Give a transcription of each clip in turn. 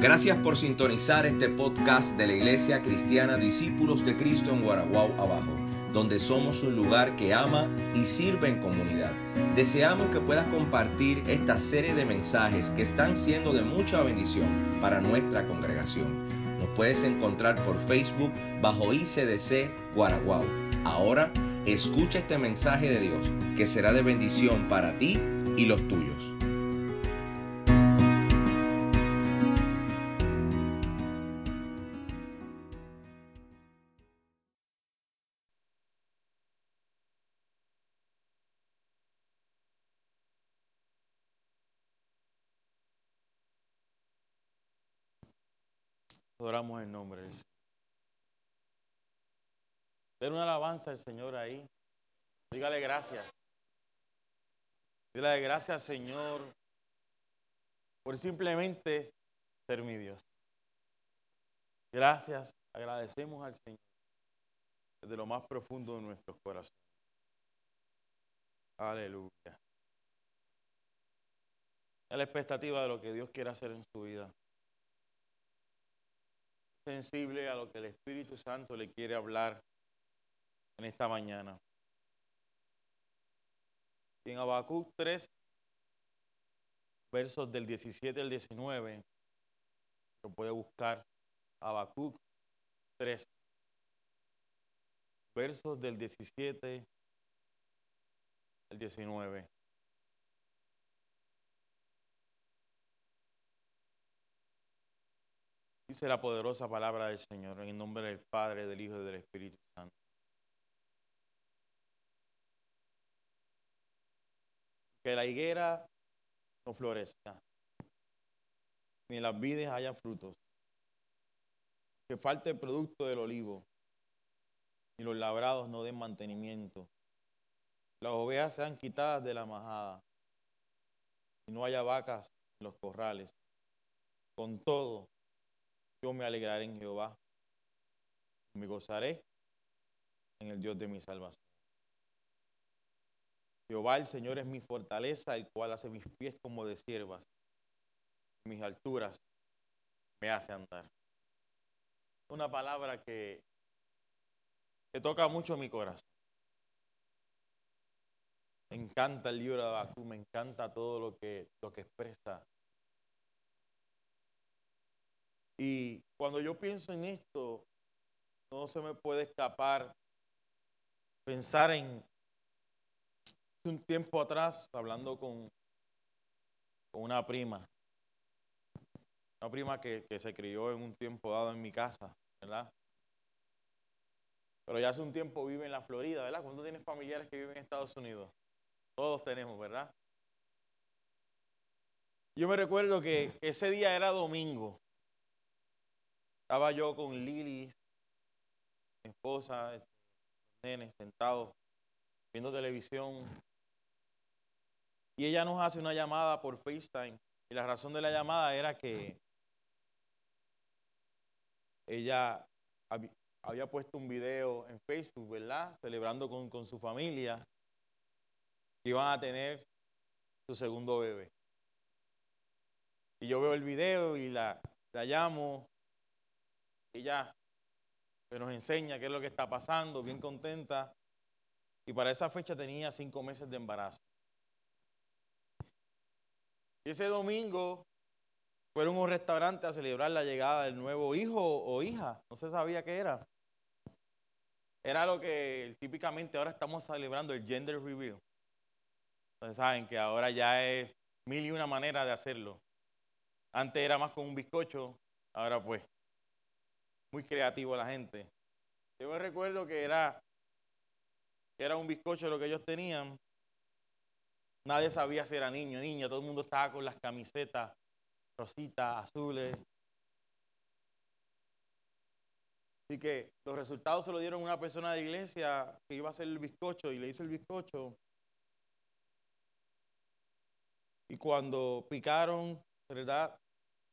Gracias por sintonizar este podcast de la Iglesia Cristiana Discípulos de Cristo en Guaraguao Abajo, donde somos un lugar que ama y sirve en comunidad. Deseamos que puedas compartir esta serie de mensajes que están siendo de mucha bendición para nuestra congregación. Nos puedes encontrar por Facebook bajo ICDC Guaraguao. Ahora, escucha este mensaje de Dios que será de bendición para ti y los tuyos. Adoramos el nombre del Señor. Den una alabanza al Señor ahí. Dígale gracias. Dígale gracias, Señor, por simplemente ser mi Dios. Gracias, agradecemos al Señor desde lo más profundo de nuestros corazones. Aleluya. La expectativa de lo que Dios quiere hacer en su vida sensible a lo que el Espíritu Santo le quiere hablar en esta mañana. en Habacuc 3, versos del 17 al 19, lo puede buscar Habacuc 3, versos del 17 al 19. Dice la poderosa palabra del Señor en el nombre del Padre, del Hijo y del Espíritu Santo. Que la higuera no florezca, ni las vides haya frutos, que falte el producto del olivo, ni los labrados no den mantenimiento. Las ovejas sean quitadas de la majada, y no haya vacas en los corrales. Con todo, yo me alegraré en Jehová. Me gozaré en el Dios de mi salvación. Jehová el Señor es mi fortaleza, el cual hace mis pies como de siervas. Mis alturas me hace andar. Una palabra que, que toca mucho mi corazón. Me encanta el libro de Abacú, me encanta todo lo que, lo que expresa Y cuando yo pienso en esto, no se me puede escapar pensar en un tiempo atrás, hablando con, una prima, una prima que, que se crió en un tiempo dado en mi casa, ¿verdad? Pero ya hace un tiempo vive en la Florida, ¿verdad? ¿Cuántos tienes familiares que viven en Estados Unidos? Todos tenemos, ¿verdad? Yo me recuerdo que ese día era domingo estaba yo con Lili, mi esposa, este, nenes, sentados viendo televisión. Y ella nos hace una llamada por FaceTime. Y la razón de la llamada era que ella había puesto un video en Facebook, ¿verdad? Celebrando con, con su familia. Que iban a tener su segundo bebé. Y yo veo el video y la, la llamo que nos enseña qué es lo que está pasando, bien contenta. Y para esa fecha tenía cinco meses de embarazo. Y ese domingo fueron a un restaurante a celebrar la llegada del nuevo hijo o hija. No se sabía qué era. Era lo que típicamente ahora estamos celebrando el gender reveal. Entonces saben que ahora ya es mil y una manera de hacerlo. Antes era más con un bizcocho, ahora pues muy creativo la gente. Yo me recuerdo que era, era un bizcocho lo que ellos tenían. Nadie sabía si era niño o niña. Todo el mundo estaba con las camisetas rositas, azules. Así que los resultados se lo dieron una persona de iglesia que iba a hacer el bizcocho y le hizo el bizcocho. Y cuando picaron, ¿verdad?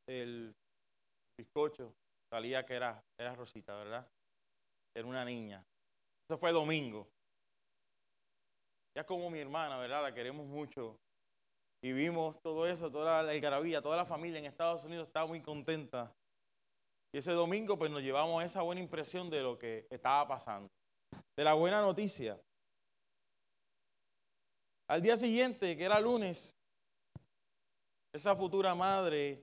El bizcocho, salía que era, era Rosita, ¿verdad? Era una niña. Eso fue domingo. Ya como mi hermana, ¿verdad? La queremos mucho. y vimos todo eso, toda la algarabía, toda la familia en Estados Unidos estaba muy contenta. Y ese domingo pues nos llevamos esa buena impresión de lo que estaba pasando, de la buena noticia. Al día siguiente, que era lunes, esa futura madre,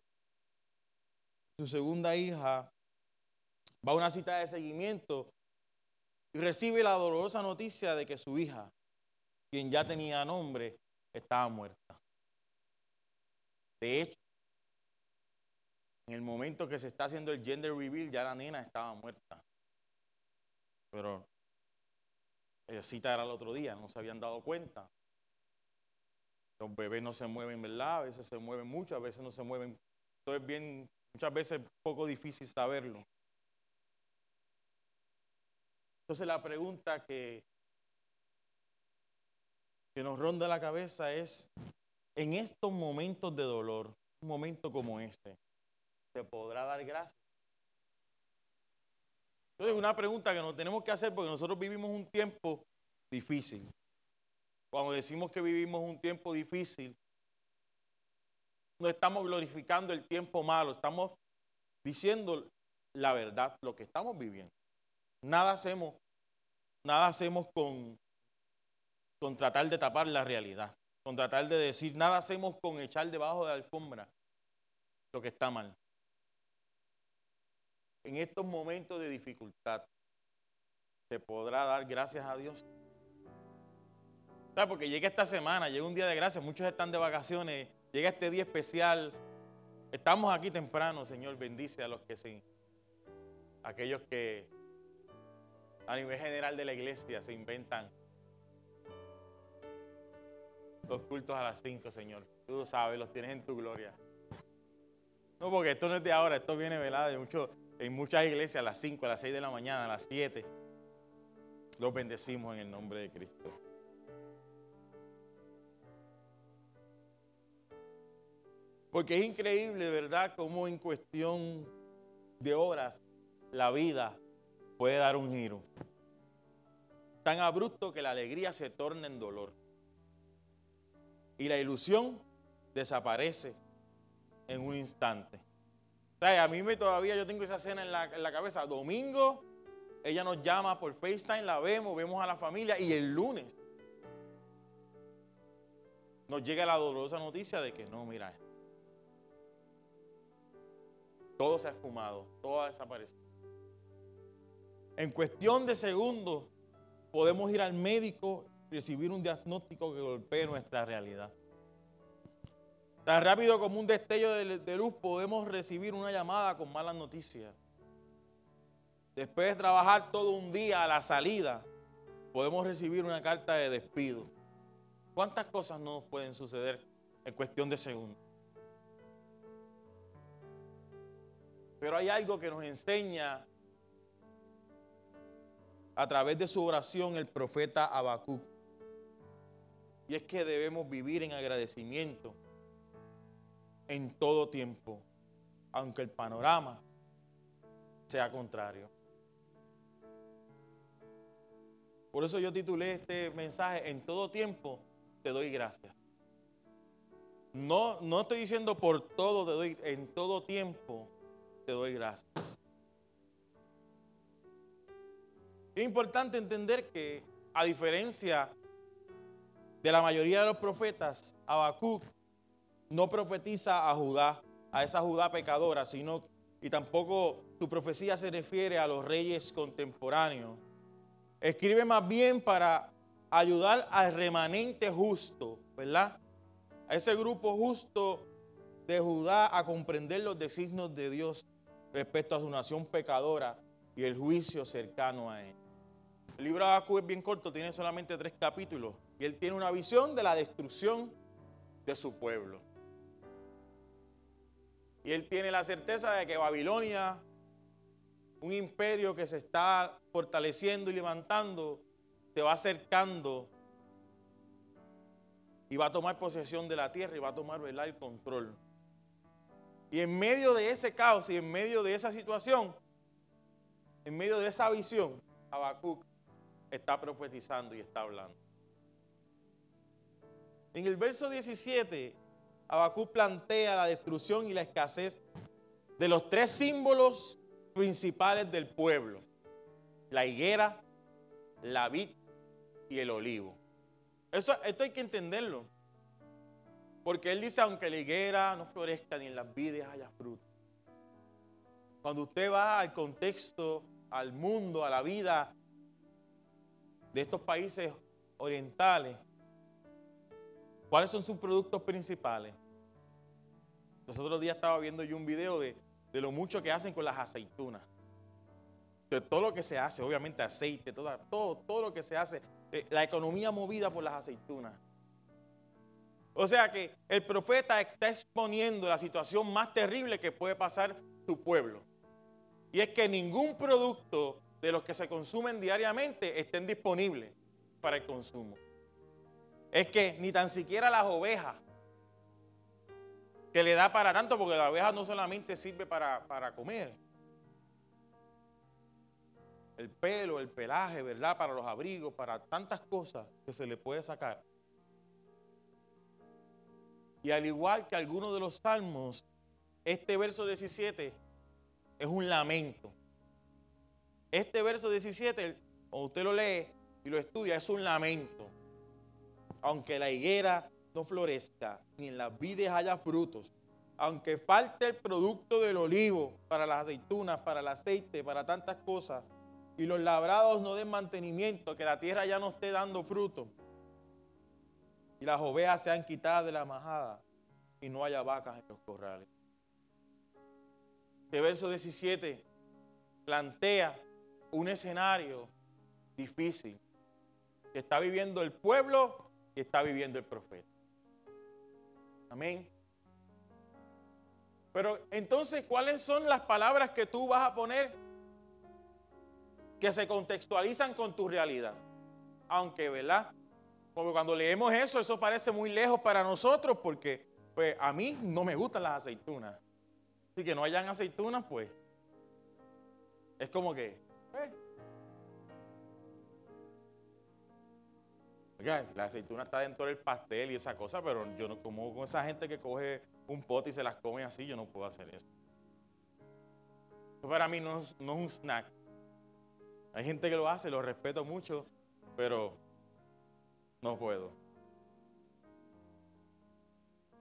su segunda hija, va a una cita de seguimiento y recibe la dolorosa noticia de que su hija, quien ya tenía nombre, estaba muerta. De hecho, en el momento que se está haciendo el gender reveal, ya la nena estaba muerta. Pero la cita era el otro día, no se habían dado cuenta. Los bebés no se mueven, ¿verdad? A veces se mueven mucho, a veces no se mueven. Esto es bien, muchas veces es poco difícil saberlo. Entonces la pregunta que, que nos ronda la cabeza es, en estos momentos de dolor, un momento como este, ¿se podrá dar gracias? Entonces, una pregunta que nos tenemos que hacer porque nosotros vivimos un tiempo difícil. Cuando decimos que vivimos un tiempo difícil, no estamos glorificando el tiempo malo, estamos diciendo la verdad, lo que estamos viviendo. Nada hacemos, nada hacemos con, con tratar de tapar la realidad, con tratar de decir, nada hacemos con echar debajo de la alfombra lo que está mal. En estos momentos de dificultad, ¿se podrá dar gracias a Dios? Porque llega esta semana, llega un día de gracia, muchos están de vacaciones, llega este día especial. Estamos aquí temprano, Señor, bendice a los que sí, aquellos que a nivel general de la iglesia se inventan los cultos a las 5, Señor. Tú sabes, los tienes en tu gloria. No, porque esto no es de ahora, esto viene velado en muchas iglesias a las 5, a las 6 de la mañana, a las 7. Los bendecimos en el nombre de Cristo. Porque es increíble, ¿verdad?, cómo en cuestión de horas la vida puede dar un giro. Tan abrupto que la alegría se torna en dolor. Y la ilusión desaparece en un instante. O a mí me todavía yo tengo esa escena en la, en la cabeza. Domingo, ella nos llama por FaceTime, la vemos, vemos a la familia y el lunes nos llega la dolorosa noticia de que no, mira, todo se ha esfumado, todo ha desaparecido. En cuestión de segundos podemos ir al médico y recibir un diagnóstico que golpee nuestra realidad. Tan rápido como un destello de, luz podemos recibir una llamada con malas noticias. Después de trabajar todo un día a la salida, podemos recibir una carta de despido. ¿Cuántas cosas no pueden suceder en cuestión de segundos? Pero hay algo que nos enseña a través de su oración el profeta Habacuc. Y es que debemos vivir en agradecimiento en todo tiempo, aunque el panorama sea contrario. Por eso yo titulé este mensaje, en todo tiempo te doy gracias. No, no estoy diciendo por todo te doy, en todo tiempo te doy gracias. Es importante entender que, a diferencia de la mayoría de los profetas, Habacuc no profetiza a Judá, a esa Judá pecadora, sino y tampoco su profecía se refiere a los reyes contemporáneos. Escribe más bien para ayudar al remanente justo, ¿verdad? A ese grupo justo de Judá a comprender los designios de Dios respecto a su nación pecadora y el juicio cercano a él. El libro de Habacuc es bien corto, tiene solamente tres capítulos y él tiene una visión de la destrucción de su pueblo. Y él tiene la certeza de que Babilonia, un imperio que se está fortaleciendo y levantando, se va acercando y va a tomar posesión de la tierra y va a tomar el control. Y en medio de ese caos y en medio de esa situación, en medio de esa visión, Habacuc está profetizando y está hablando. En el verso 17 Habacuc plantea la destrucción y la escasez de los tres símbolos principales del pueblo. La higuera, la vid y el olivo. Eso, esto hay que entenderlo. Porque él dice, aunque la higuera no florezca ni en las vides haya fruto. Cuando usted va al contexto, al mundo, a la vida de estos países orientales, ¿cuáles son sus productos principales? Los otros días estaba viendo yo un video de, de lo mucho que hacen con las aceitunas. De todo lo que se hace, obviamente aceite, todo, todo, todo lo que se hace, eh, la economía movida por las aceitunas. O sea que el profeta está exponiendo la situación más terrible que puede pasar su pueblo. Y es que ningún producto de los que se consumen diariamente estén disponibles para el consumo. Es que ni tan siquiera las ovejas, que le da para tanto, porque la oveja no solamente sirve para, para comer. El pelo, el pelaje, ¿verdad? Para los abrigos, para tantas cosas que se le puede sacar. Y al igual que algunos de los salmos, este verso 17 es un lamento. Este verso 17, cuando usted lo lee y lo estudia, es un lamento. Aunque la higuera no florezca, ni en las vides haya frutos, aunque falte el producto del olivo para las aceitunas, para el aceite, para tantas cosas, y los labrados no den mantenimiento, que la tierra ya no esté dando fruto, y las ovejas sean quitadas de la majada, y no haya vacas en los corrales. Este verso 17 plantea un escenario difícil que está viviendo el pueblo y está viviendo el profeta. Amén. Pero entonces, ¿cuáles son las palabras que tú vas a poner que se contextualizan con tu realidad? Aunque, ¿verdad? Porque cuando leemos eso, eso parece muy lejos para nosotros porque pues, a mí no me gustan las aceitunas. Así que no hayan aceitunas, pues. Es como que. Eh. la aceituna está dentro del pastel y esa cosa, pero yo no como con esa gente que coge un pote y se las come así, yo no puedo hacer eso. Eso para mí no no es un snack. Hay gente que lo hace, lo respeto mucho, pero no puedo.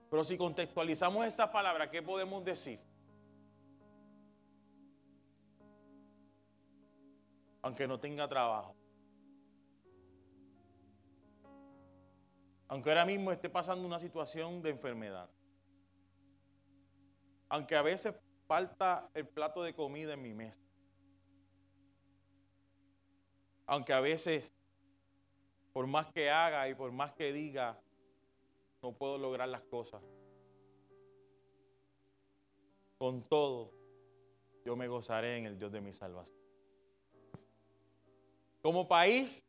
Pero si contextualizamos esa palabra, ¿qué podemos decir? Aunque no tenga trabajo. Aunque ahora mismo esté pasando una situación de enfermedad. Aunque a veces falta el plato de comida en mi mesa. Aunque a veces, por más que haga y por más que diga, no puedo lograr las cosas. Con todo, yo me gozaré en el Dios de mi salvación. Como país,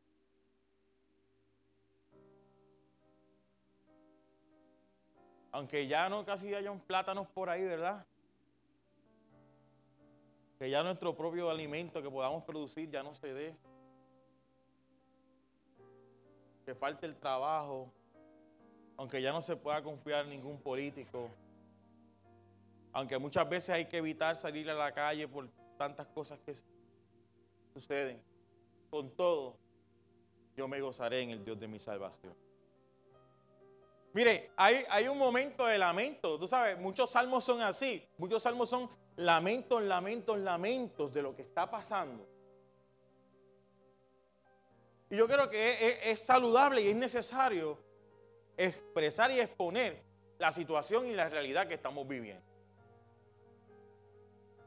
aunque ya no casi haya un plátanos por ahí, ¿verdad? Que ya nuestro propio alimento que podamos producir ya no se dé. Que falte el trabajo, aunque ya no se pueda confiar en ningún político. Aunque muchas veces hay que evitar salir a la calle por tantas cosas que suceden con todo, yo me gozaré en el Dios de mi salvación. Mire, hay, hay un momento de lamento. Tú sabes, muchos salmos son así. Muchos salmos son lamentos, lamentos, lamentos de lo que está pasando. Y yo creo que es, saludable y es necesario expresar y exponer la situación y la realidad que estamos viviendo.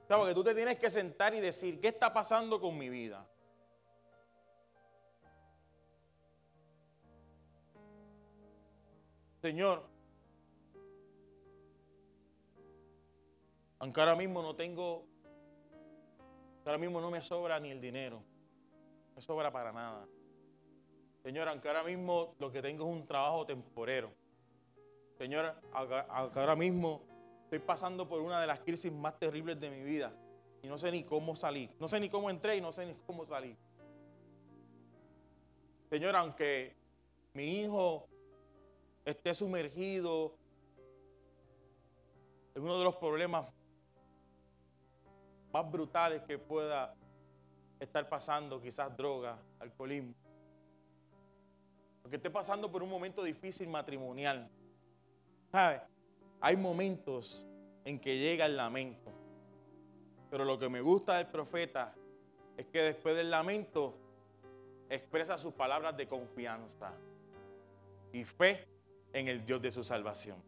O que tú te tienes que sentar y decir, ¿qué está pasando con mi vida? Señor, aunque ahora mismo no tengo, ahora mismo no me sobra ni el dinero, no me sobra para nada. Señor, aunque ahora mismo lo que tengo es un trabajo temporero. Señor, aunque ahora mismo estoy pasando por una de las crisis más terribles de mi vida y no sé ni cómo salir. No sé ni cómo entré y no sé ni cómo salir. Señor, aunque mi hijo esté sumergido es uno de los problemas más brutales que pueda estar pasando, quizás droga, alcoholismo. O que esté pasando por un momento difícil matrimonial. ¿Sabe? Hay momentos en que llega el lamento. Pero lo que me gusta del profeta es que después del lamento expresa sus palabras de confianza y fe en el Dios de su salvación.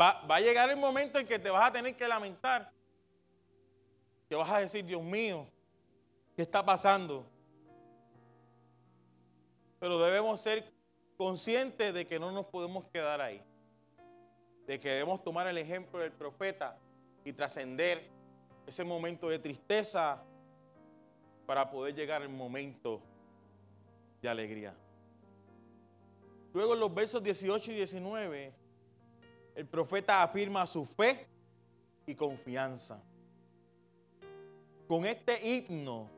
va, a llegar el momento en que te vas a tener que lamentar. Que vas a decir, Dios mío, ¿qué está pasando? Pero debemos ser conscientes de que no nos podemos quedar ahí. De que debemos tomar el ejemplo del profeta y trascender ese momento de tristeza para poder llegar al momento de alegría. Luego en los versos 18 y 19, el profeta afirma su fe y confianza. Con este himno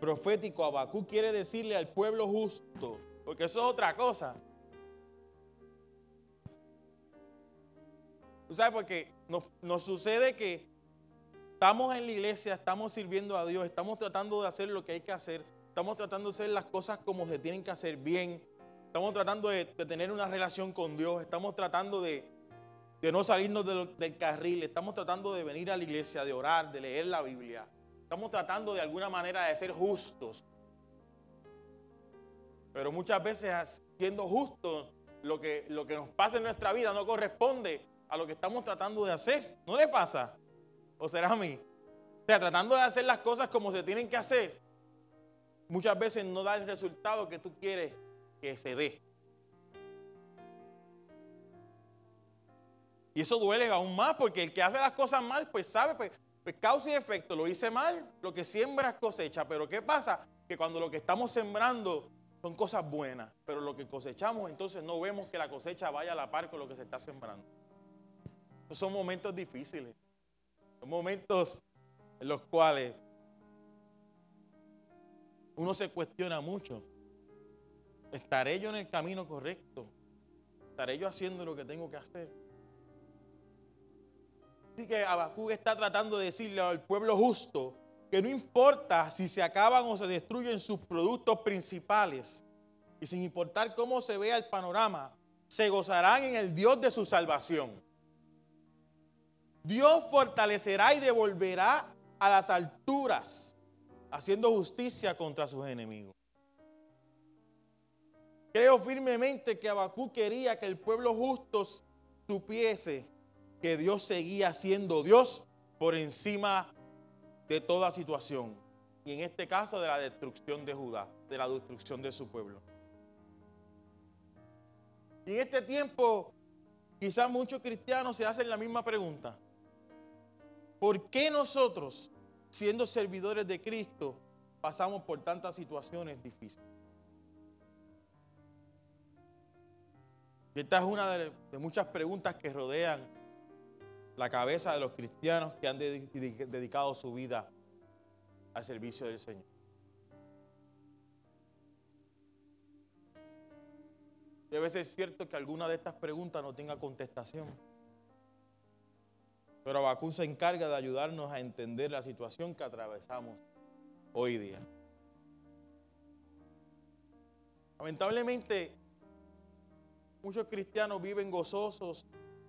profético, Abacú quiere decirle al pueblo justo, porque eso es otra cosa. ¿Tú sabes? Porque nos, nos sucede que Estamos en la iglesia, estamos sirviendo a Dios, estamos tratando de hacer lo que hay que hacer, estamos tratando de hacer las cosas como se tienen que hacer bien, estamos tratando de, tener una relación con Dios, estamos tratando de, no salirnos del carril, estamos tratando de venir a la iglesia, de orar, de leer la Biblia, estamos tratando de alguna manera de ser justos. Pero muchas veces siendo justos, lo que, lo que nos pasa en nuestra vida no corresponde a lo que estamos tratando de hacer. ¿No le pasa? ¿O será a mí? O sea, tratando de hacer las cosas como se tienen que hacer, muchas veces no da el resultado que tú quieres que se dé. Y eso duele aún más porque el que hace las cosas mal, pues sabe, pues, pues causa y efecto. Lo hice mal, lo que siembra es cosecha. Pero ¿qué pasa? Que cuando lo que estamos sembrando son cosas buenas, pero lo que cosechamos, entonces no vemos que la cosecha vaya a la par con lo que se está sembrando. Esos son momentos difíciles momentos en los cuales uno se cuestiona mucho. ¿Estaré yo en el camino correcto? ¿Estaré yo haciendo lo que tengo que hacer? Así que Abacú está tratando de decirle al pueblo justo que no importa si se acaban o se destruyen sus productos principales, y sin importar cómo se vea el panorama, se gozarán en el Dios de su salvación. Dios fortalecerá y devolverá a las alturas, haciendo justicia contra sus enemigos. Creo firmemente que Abacú quería que el pueblo justo supiese que Dios seguía siendo Dios por encima de toda situación. Y en este caso de la destrucción de Judá, de la destrucción de su pueblo. Y en este tiempo, quizás muchos cristianos se hacen la misma pregunta. ¿Por qué nosotros, siendo servidores de Cristo, pasamos por tantas situaciones difíciles? Esta es una de, muchas preguntas que rodean la cabeza de los cristianos que han dedicado su vida al servicio del Señor. Debe ser cierto que alguna de estas preguntas no tenga contestación. Pero Abacú se encarga de ayudarnos a entender la situación que atravesamos hoy día. Lamentablemente, muchos cristianos viven gozosos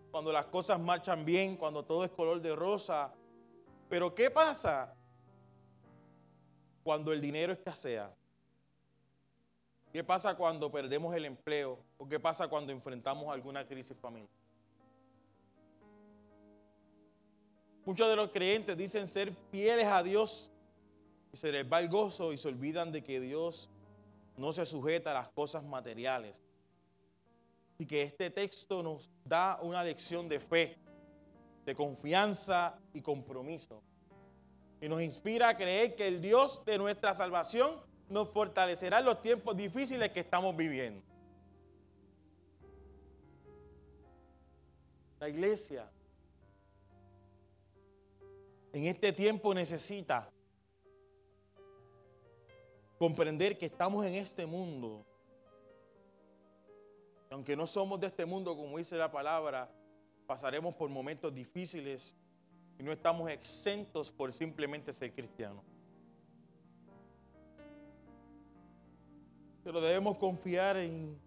cuando las cosas marchan bien, cuando todo es color de rosa. Pero ¿qué pasa cuando el dinero escasea? ¿Qué pasa cuando perdemos el empleo? ¿O qué pasa cuando enfrentamos alguna crisis familiar? Muchos de los creyentes dicen ser fieles a Dios y se les va el gozo y se olvidan de que Dios no se sujeta a las cosas materiales. Y que este texto nos da una lección de fe, de confianza y compromiso. Y nos inspira a creer que el Dios de nuestra salvación nos fortalecerá en los tiempos difíciles que estamos viviendo. La iglesia en este tiempo necesita comprender que estamos en este mundo Aunque no somos de este mundo, como dice la palabra, pasaremos por momentos difíciles y no estamos exentos por simplemente ser cristianos. Pero debemos confiar en,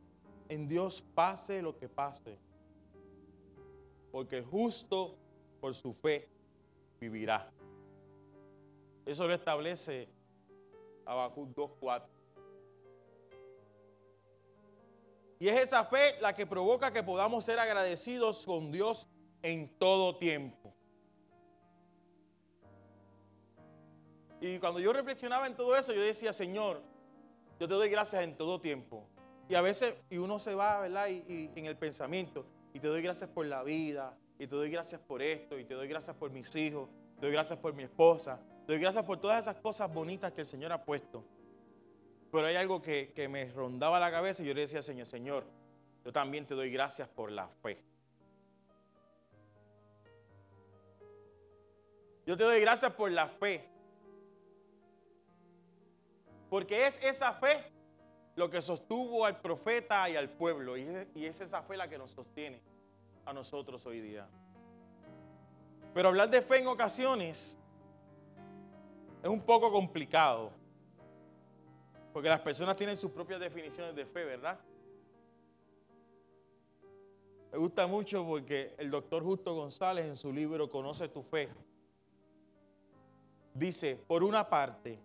Dios pase lo que pase. Porque justo por su fe vivirá. Eso lo establece Habacuc 2.4. Y es esa fe la que provoca que podamos ser agradecidos con Dios en todo tiempo. Y cuando yo reflexionaba en todo eso, yo decía, Señor, yo te doy gracias en todo tiempo. Y a veces, y uno se va, ¿verdad? Y, en el pensamiento, y te doy gracias por la vida, y te doy gracias por esto, y te doy gracias por mis hijos, te doy gracias por mi esposa, te doy gracias por todas esas cosas bonitas que el Señor ha puesto. Pero hay algo que, que me rondaba la cabeza y yo le decía, Señor, Señor, yo también te doy gracias por la fe. Yo te doy gracias por la fe. Porque es esa fe lo que sostuvo al profeta y al pueblo. Y es, esa fe la que nos sostiene a nosotros hoy día. Pero hablar de fe en ocasiones es un poco complicado. Porque las personas tienen sus propias definiciones de fe, ¿verdad? Me gusta mucho porque el doctor Justo González en su libro Conoce tu fe dice, por una parte,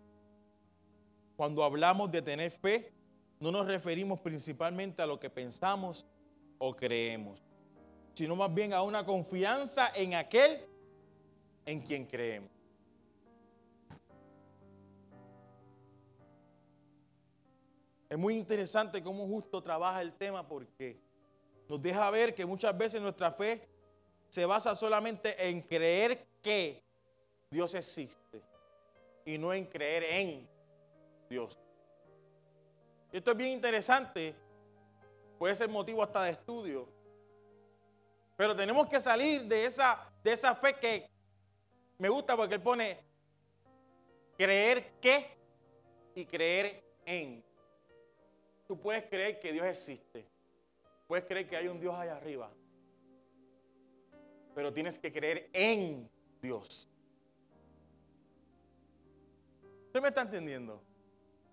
cuando hablamos de tener fe, no nos referimos principalmente a lo que pensamos o creemos, sino más bien a una confianza en aquel en quien creemos. Es muy interesante cómo justo trabaja el tema porque nos deja ver que muchas veces nuestra fe se basa solamente en creer que Dios existe y no en creer en Dios. Esto es bien interesante, puede ser motivo hasta de estudio, pero tenemos que salir de esa, de esa fe que me gusta porque él pone creer que y creer en. Tú puedes creer que Dios existe. Puedes creer que hay un Dios allá arriba. Pero tienes que creer en Dios. ¿Usted me está entendiendo?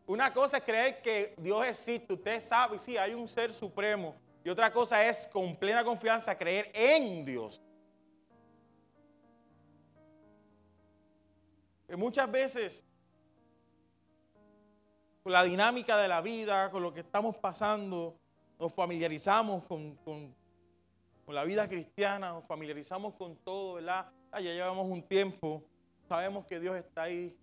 Una cosa es creer que Dios existe. Usted sabe, sí, hay un ser supremo. Y otra cosa es con plena confianza creer en Dios. Que muchas veces con la dinámica de la vida, con lo que estamos pasando, nos familiarizamos con, la vida cristiana, nos familiarizamos con todo, ¿verdad? Ah, ya llevamos un tiempo, sabemos que Dios está ahí,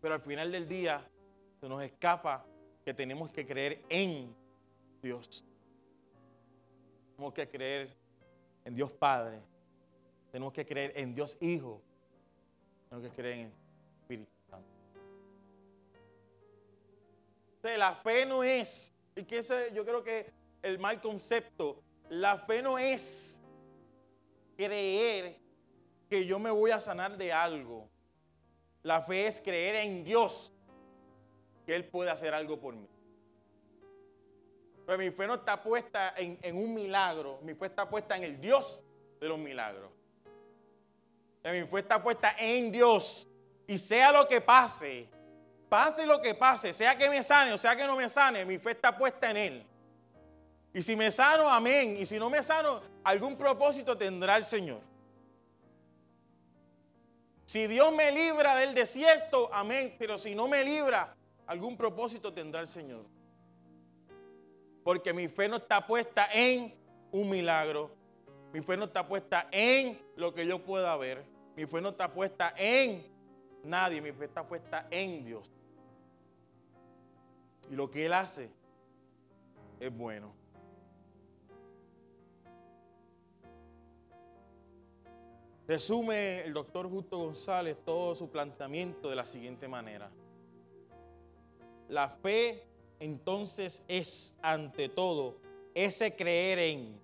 pero al final del día se nos escapa que tenemos que creer en Dios. Tenemos que creer en Dios Padre, tenemos que creer en Dios Hijo, tenemos que creer en la fe no es, y que ese yo creo que el mal concepto, la fe no es creer que yo me voy a sanar de algo. La fe es creer en Dios, que Él puede hacer algo por mí. Pero mi fe no está puesta en, en un milagro, mi fe está puesta en el Dios de los milagros. Mi fe está puesta en Dios. Y sea lo que pase, Pase lo que pase, sea que me sane o sea que no me sane, mi fe está puesta en Él. Y si me sano, amén. Y si no me sano, algún propósito tendrá el Señor. Si Dios me libra del desierto, amén. Pero si no me libra, algún propósito tendrá el Señor. Porque mi fe no está puesta en un milagro. Mi fe no está puesta en lo que yo pueda ver. Mi fe no está puesta en nadie. Mi fe está puesta en Dios. Y lo que Él hace es bueno. Resume el doctor Justo González todo su planteamiento de la siguiente manera. La fe entonces es ante todo ese creer en.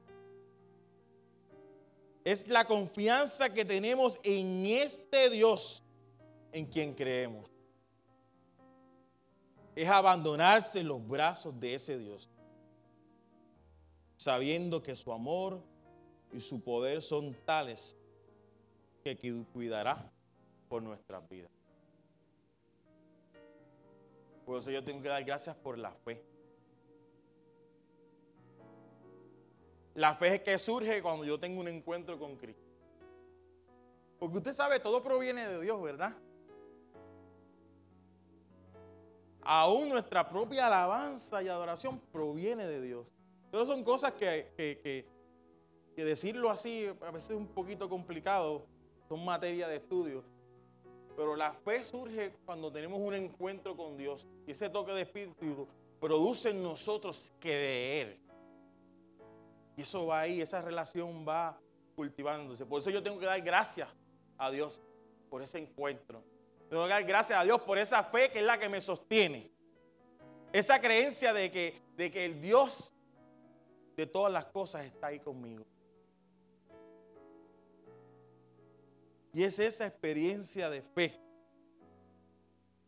Es la confianza que tenemos en este Dios en quien creemos es abandonarse en los brazos de ese Dios. sabiendo que su amor y su poder son tales que cuidará por nuestras vidas. Por eso yo tengo que dar gracias por la fe. La fe es que surge cuando yo tengo un encuentro con Cristo. Porque usted sabe, todo proviene de Dios, ¿verdad? Aún nuestra propia alabanza y adoración proviene de Dios. Entonces son cosas que, que, que decirlo así a veces es un poquito complicado, son materia de estudio. Pero la fe surge cuando tenemos un encuentro con Dios y ese toque de espíritu produce en nosotros creer. Y eso va ahí, esa relación va cultivándose. Por eso yo tengo que dar gracias a Dios por ese encuentro. Que dar gracias a Dios por esa fe que es la que me sostiene. Esa creencia de que, de que el Dios de todas las cosas está ahí conmigo. Y es esa experiencia de fe.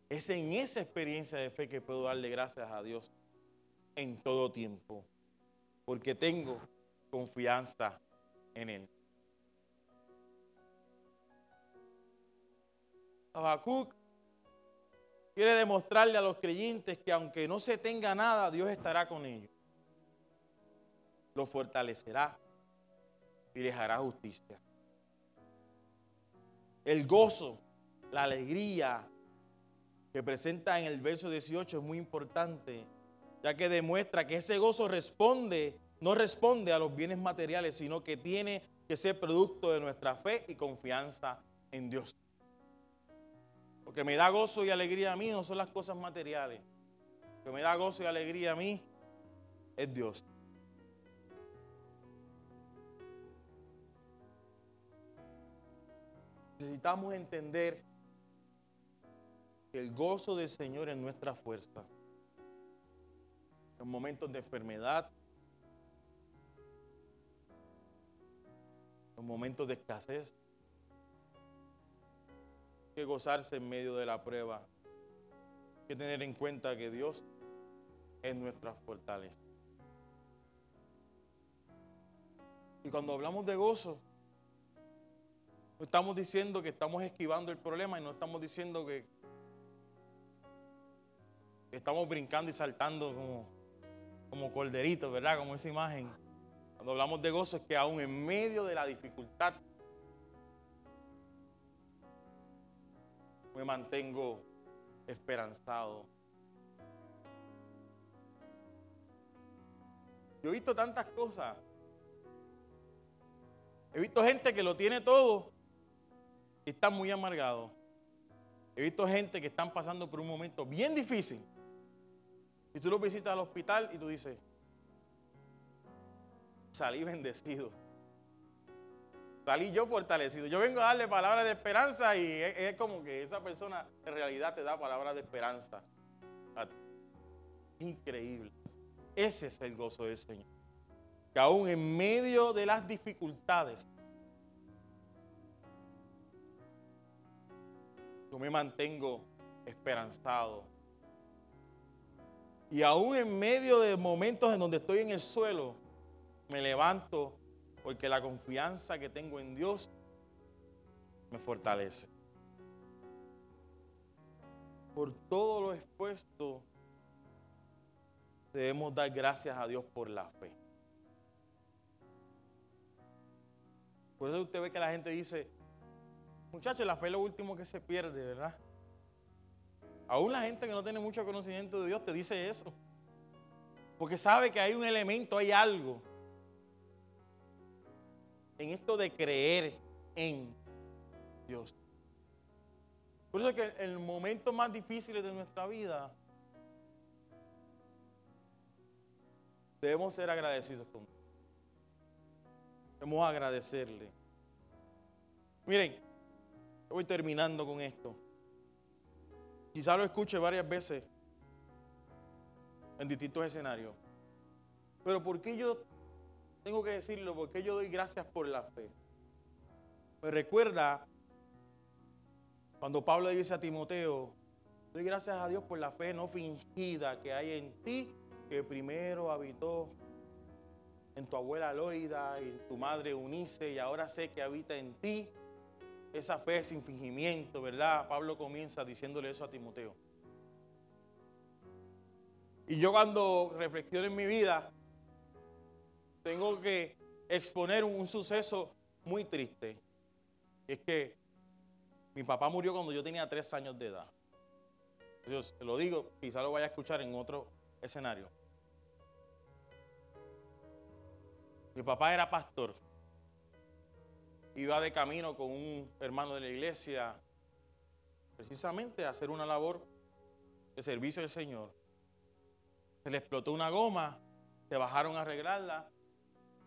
Es en esa experiencia de fe que puedo darle gracias a Dios en todo tiempo. Porque tengo confianza en Él. Habacuc quiere demostrarle a los creyentes que aunque no se tenga nada, Dios estará con ellos. Lo fortalecerá y les hará justicia. El gozo, la alegría que presenta en el verso 18 es muy importante, ya que demuestra que ese gozo responde, no responde a los bienes materiales, sino que tiene que ser producto de nuestra fe y confianza en Dios. Que me da gozo y alegría a mí no son las cosas materiales. Lo que me da gozo y alegría a mí es Dios. Necesitamos entender que el gozo del Señor es nuestra fuerza. En momentos de enfermedad, en momentos de escasez, que gozarse en medio de la prueba. Que tener en cuenta que Dios es nuestra fortaleza. Y cuando hablamos de gozo, no estamos diciendo que estamos esquivando el problema y no estamos diciendo que, estamos brincando y saltando como, como corderitos, ¿verdad? Como esa imagen. Cuando hablamos de gozo es que aún en medio de la dificultad me mantengo esperanzado. Yo he visto tantas cosas. He visto gente que lo tiene todo y están muy amargados. He visto gente que están pasando por un momento bien difícil. Y tú lo visitas al hospital y tú dices, salí bendecido. Salí yo fortalecido. Yo vengo a darle palabras de esperanza y es, como que esa persona en realidad te da palabras de esperanza. Increíble. Ese es el gozo del Señor. Que aún en medio de las dificultades, yo me mantengo esperanzado. Y aún en medio de momentos en donde estoy en el suelo, me levanto porque la confianza que tengo en Dios me fortalece. Por todo lo expuesto, debemos dar gracias a Dios por la fe. Por eso usted ve que la gente dice, Muchachos, la fe es lo último que se pierde, ¿verdad? Aún la gente que no tiene mucho conocimiento de Dios te dice eso. Porque sabe que hay un elemento, hay algo en esto de creer en Dios. Por eso es que en el momento más difícil de nuestra vida debemos ser agradecidos con Dios. Debemos agradecerle. Miren, Voy terminando con esto. Quizá lo escuche varias veces en distintos escenarios. Pero ¿por qué yo tengo que decirlo? ¿Por qué yo doy gracias por la fe? Pues recuerda cuando Pablo dice a Timoteo, doy gracias a Dios por la fe no fingida que hay en ti, que primero habitó en tu abuela Loida y en tu madre Unice y ahora sé que habita en ti esa fe sin fingimiento, ¿verdad? Pablo comienza diciéndole eso a Timoteo. Y yo cuando reflexiono en mi vida, tengo que exponer un, suceso muy triste. Es que mi papá murió cuando yo tenía tres años de edad. Yo lo digo, quizá lo vaya a escuchar en otro escenario. Mi papá era pastor. Iba de camino con un hermano de la iglesia precisamente a hacer una labor de servicio al Señor. Se le explotó una goma, se bajaron a arreglarla.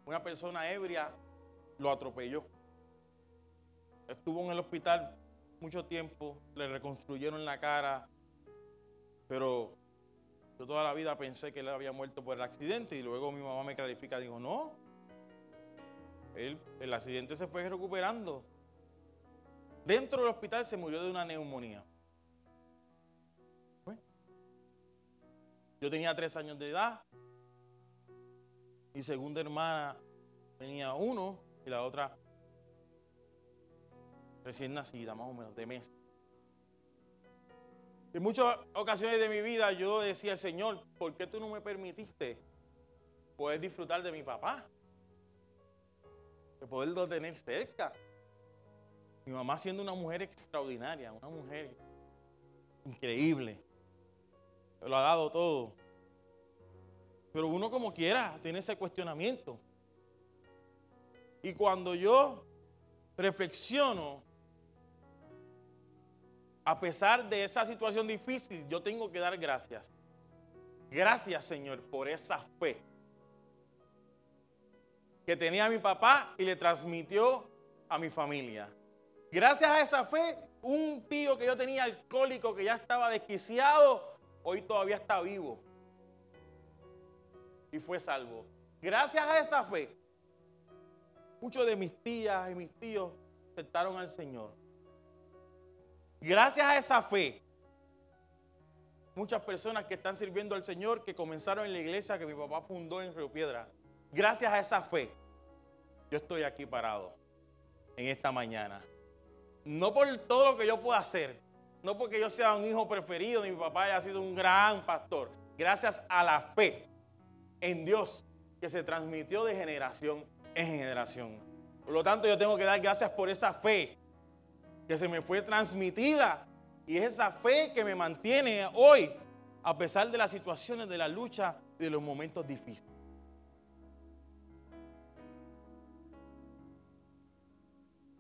Una persona ebria lo atropelló. Estuvo en el hospital mucho tiempo, le reconstruyeron la cara, pero yo toda la vida pensé que él había muerto por el accidente y luego mi mamá me clarifica, digo, no, el accidente se fue recuperando. Dentro del hospital se murió de una neumonía. yo tenía tres años de edad. Mi segunda hermana tenía uno y la otra recién nacida, más o menos, de mes. En muchas ocasiones de mi vida yo decía, Señor, ¿por qué tú no me permitiste poder disfrutar de mi papá? de poderlo tener cerca. Mi mamá siendo una mujer extraordinaria, una mujer increíble. Lo ha dado todo. Pero uno como quiera tiene ese cuestionamiento. Y cuando yo reflexiono, a pesar de esa situación difícil, yo tengo que dar gracias. Gracias, Señor, por esa fe que tenía mi papá y le transmitió a mi familia. Gracias a esa fe, un tío que yo tenía alcohólico, que ya estaba desquiciado, hoy todavía está vivo y fue salvo. Gracias a esa fe, muchos de mis tías y mis tíos aceptaron al Señor. Gracias a esa fe, muchas personas que están sirviendo al Señor, que comenzaron en la iglesia que mi papá fundó en Río Piedra, Gracias a esa fe, yo estoy aquí parado en esta mañana. No por todo lo que yo pueda hacer, no porque yo sea un hijo preferido ni mi papá haya sido un gran pastor. Gracias a la fe en Dios que se transmitió de generación en generación. Por lo tanto, yo tengo que dar gracias por esa fe que se me fue transmitida y es esa fe que me mantiene hoy a pesar de las situaciones de la lucha y de los momentos difíciles.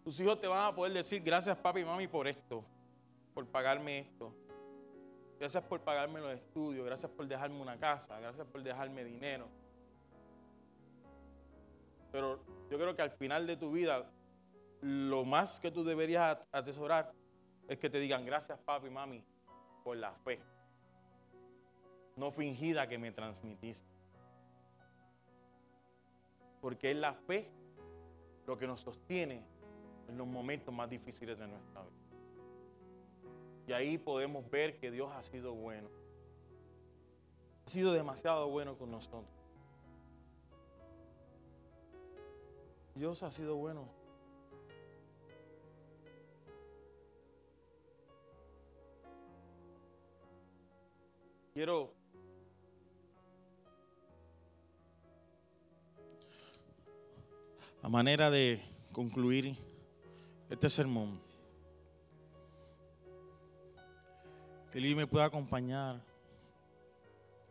Tus hijos te van a poder decir, gracias papi y mami por esto, por pagarme esto. Gracias por pagarme los estudios, gracias por dejarme una casa, gracias por dejarme dinero. Pero yo creo que al final de tu vida, lo más que tú deberías atesorar es que te digan gracias papi y mami por la fe. No fingida que me transmitiste. Porque es la fe lo que nos sostiene en los momentos más difíciles de nuestra vida. Y ahí podemos ver que Dios ha sido bueno. Ha sido demasiado bueno con nosotros. Dios ha sido bueno. Quiero a manera de concluir este sermón. Que Lili me pueda acompañar,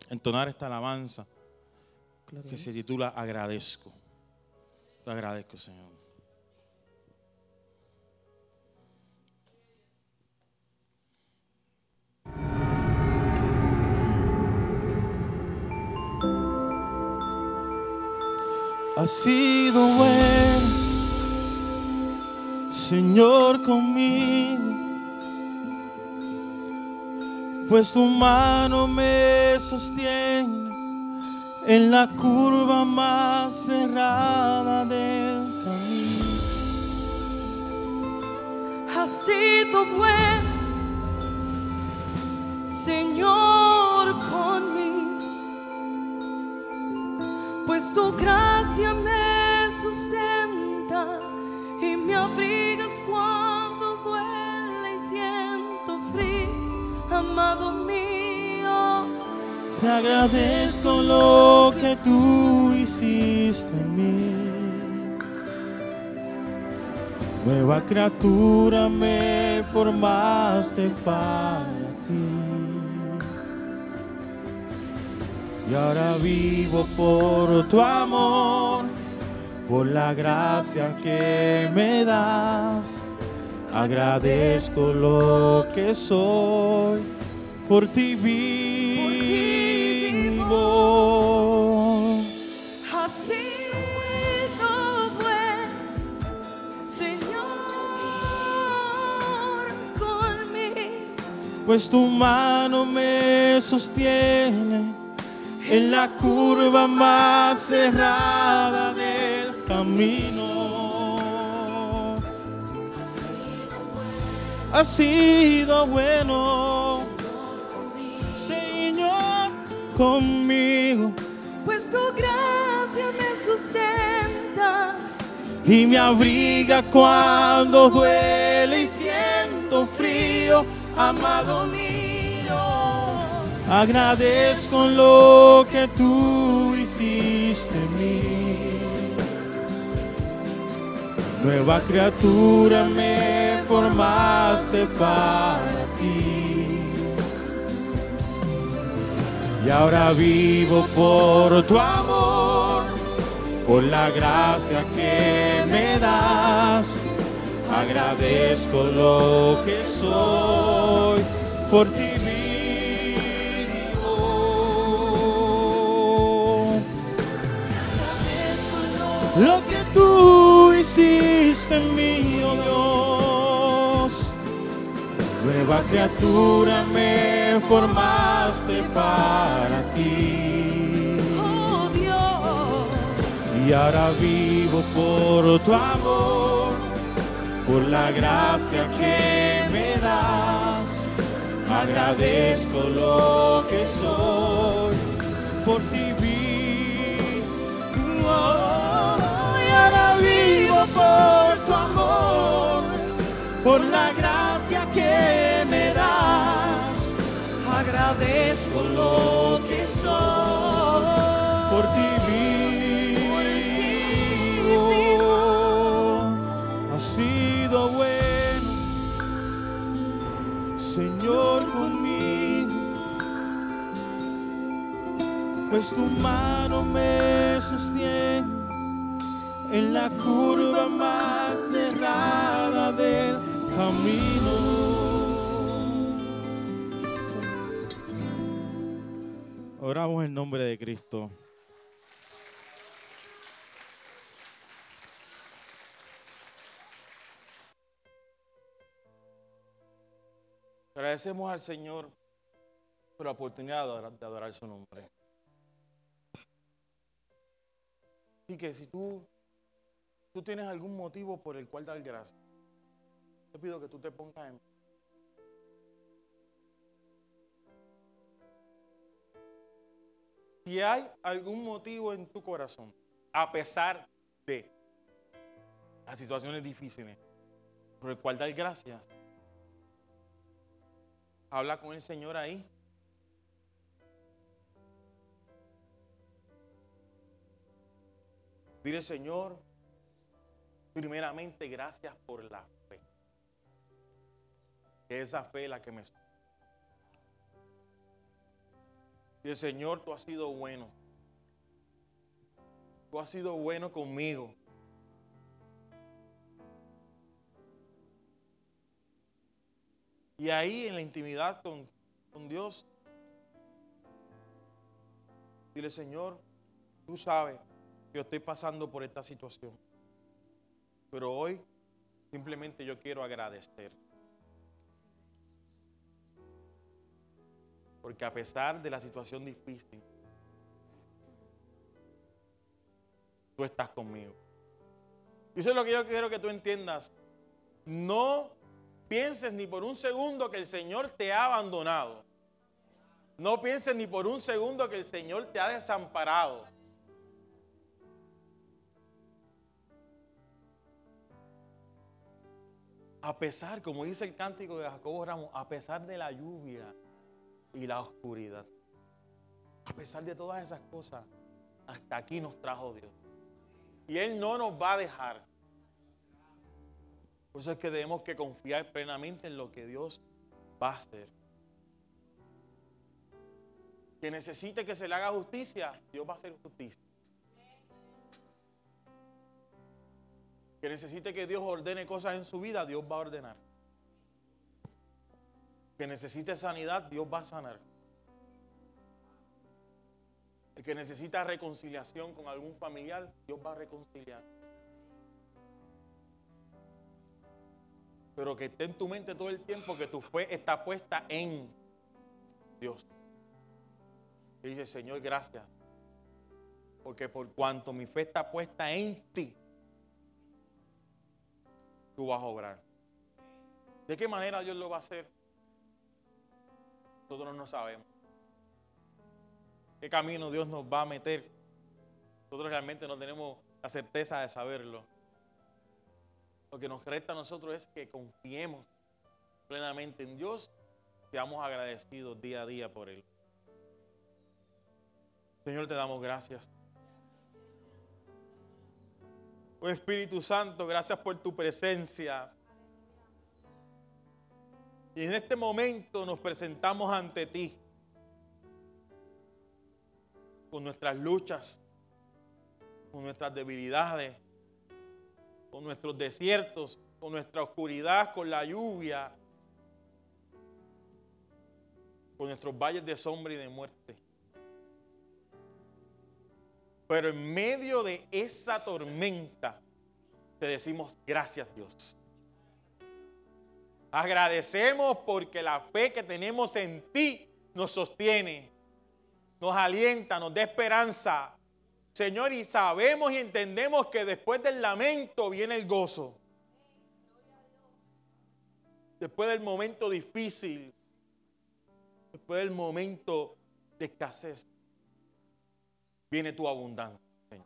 entonar esta alabanza que se titula Agradezco. Te agradezco, Señor. Ha sido bueno Señor, conmigo, pues tu mano me sostiene en la curva más cerrada del camino. Ha sido bueno, Señor, conmigo, pues tu gracia me sustenta y me abrigas cuando duele amado mío. Te agradezco lo que tú hiciste en mí. Nueva criatura me formaste para ti. Y ahora vivo por tu amor, por la gracia que me das. Agradezco lo que soy, por ti vivo. Has sido buen Señor conmigo. pues tu mano me sostiene en la curva más cerrada del camino. Ha sido bueno, Señor, conmigo Pues tu gracia me sustenta y me abriga cuando duele y siento frío, amado mío. Agradezco lo que tú hiciste en mí. Nueva criatura me formaste para ti. Y ahora vivo por tu amor, por la gracia que me das. Agradezco lo que soy, por ti hiciste en mí, oh Dios. Nueva criatura me formaste para ti. Oh Dios, Y ahora vivo por tu amor, por la gracia que me das. Agradezco lo que soy, vivo por tu amor, por la gracia que me das. Agradezco lo que soy, por ti vivo. Ha sido bueno, Señor, conmigo, pues tu mano me sostiene en la curva más cerrada del camino. Oramos en nombre de Cristo. Agradecemos al Señor por la oportunidad de adorar, de adorar su nombre. Así que si tú, tú tienes algún motivo por el cual dar gracias, te pido que tú te pongas en Si hay algún motivo en tu corazón, a pesar de las situaciones difíciles, por el cual dar gracias, habla con el Señor ahí. Dile, Señor, primeramente gracias por la fe. Esa fe es la que me... Dile, Señor, tú has sido bueno. Tú has sido bueno conmigo. Y ahí en la intimidad con, con Dios, dile, Señor, tú sabes que yo estoy pasando por esta situación. Pero hoy simplemente yo quiero agradecer. Porque a pesar de la situación difícil, tú estás conmigo. Y eso es lo que yo quiero que tú entiendas. No pienses ni por un segundo que el Señor te ha abandonado. No pienses ni por un segundo que el Señor te ha desamparado. A pesar, como dice el cántico de Jacobo Ramos, a pesar de la lluvia y la oscuridad, a pesar de todas esas cosas, hasta aquí nos trajo Dios. Y Él no nos va a dejar. Por eso es que debemos que confiar plenamente en lo que Dios va a hacer. Que necesite que se le haga justicia, Dios va a hacer justicia. Que necesite que Dios ordene cosas en su vida, Dios va a ordenar. Que necesite sanidad, Dios va a sanar. El que necesita reconciliación con algún familiar, Dios va a reconciliar. Pero que esté en tu mente todo el tiempo que tu fe está puesta en Dios. Y dice, Señor, gracias. Porque por cuanto mi fe está puesta en ti, tú vas a obrar. ¿De qué manera Dios lo va a hacer? Nosotros no sabemos. ¿Qué camino Dios nos va a meter? Nosotros realmente no tenemos la certeza de saberlo. Lo que nos resta a nosotros es que confiemos plenamente en Dios, seamos agradecidos día a día por Él. Señor, te damos gracias. Oh Espíritu Santo, gracias por tu presencia. Y en este momento nos presentamos ante ti con nuestras luchas, con nuestras debilidades, con nuestros desiertos, con nuestra oscuridad, con la lluvia, con nuestros valles de sombra y de muerte. Pero en medio de esa tormenta, te decimos gracias Dios. Agradecemos porque la fe que tenemos en ti nos sostiene, nos alienta, nos da esperanza. Señor, y sabemos y entendemos que después del lamento viene el gozo. Después del momento difícil, después del momento de escasez, viene tu abundancia, Señor.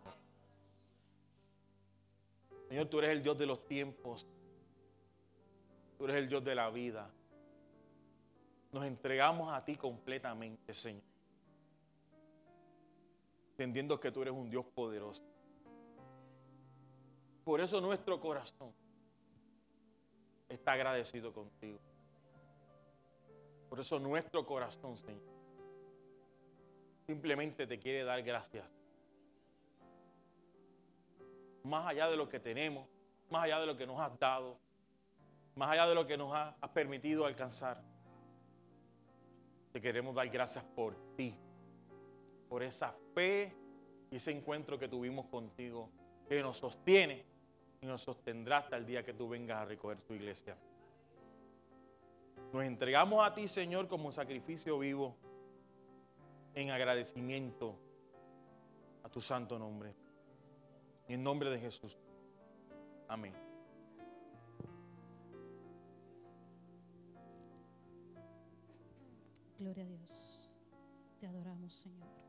Señor, tú eres el Dios de los tiempos. Tú eres el Dios de la vida. Nos entregamos a ti completamente, Señor. Entendiendo que tú eres un Dios poderoso. Por eso nuestro corazón está agradecido contigo. Por eso nuestro corazón, Señor, simplemente te quiere dar gracias. Más allá de lo que tenemos, más allá de lo que nos has dado, más allá de lo que nos has permitido alcanzar. Te queremos dar gracias por ti, por esa fe y ese encuentro que tuvimos contigo, que nos sostiene y nos sostendrá hasta el día que tú vengas a recoger tu iglesia. Nos entregamos a ti, Señor, como un sacrificio vivo en agradecimiento a tu santo nombre. En nombre de Jesús. Amén. Gloria a Dios. Te adoramos, Señor.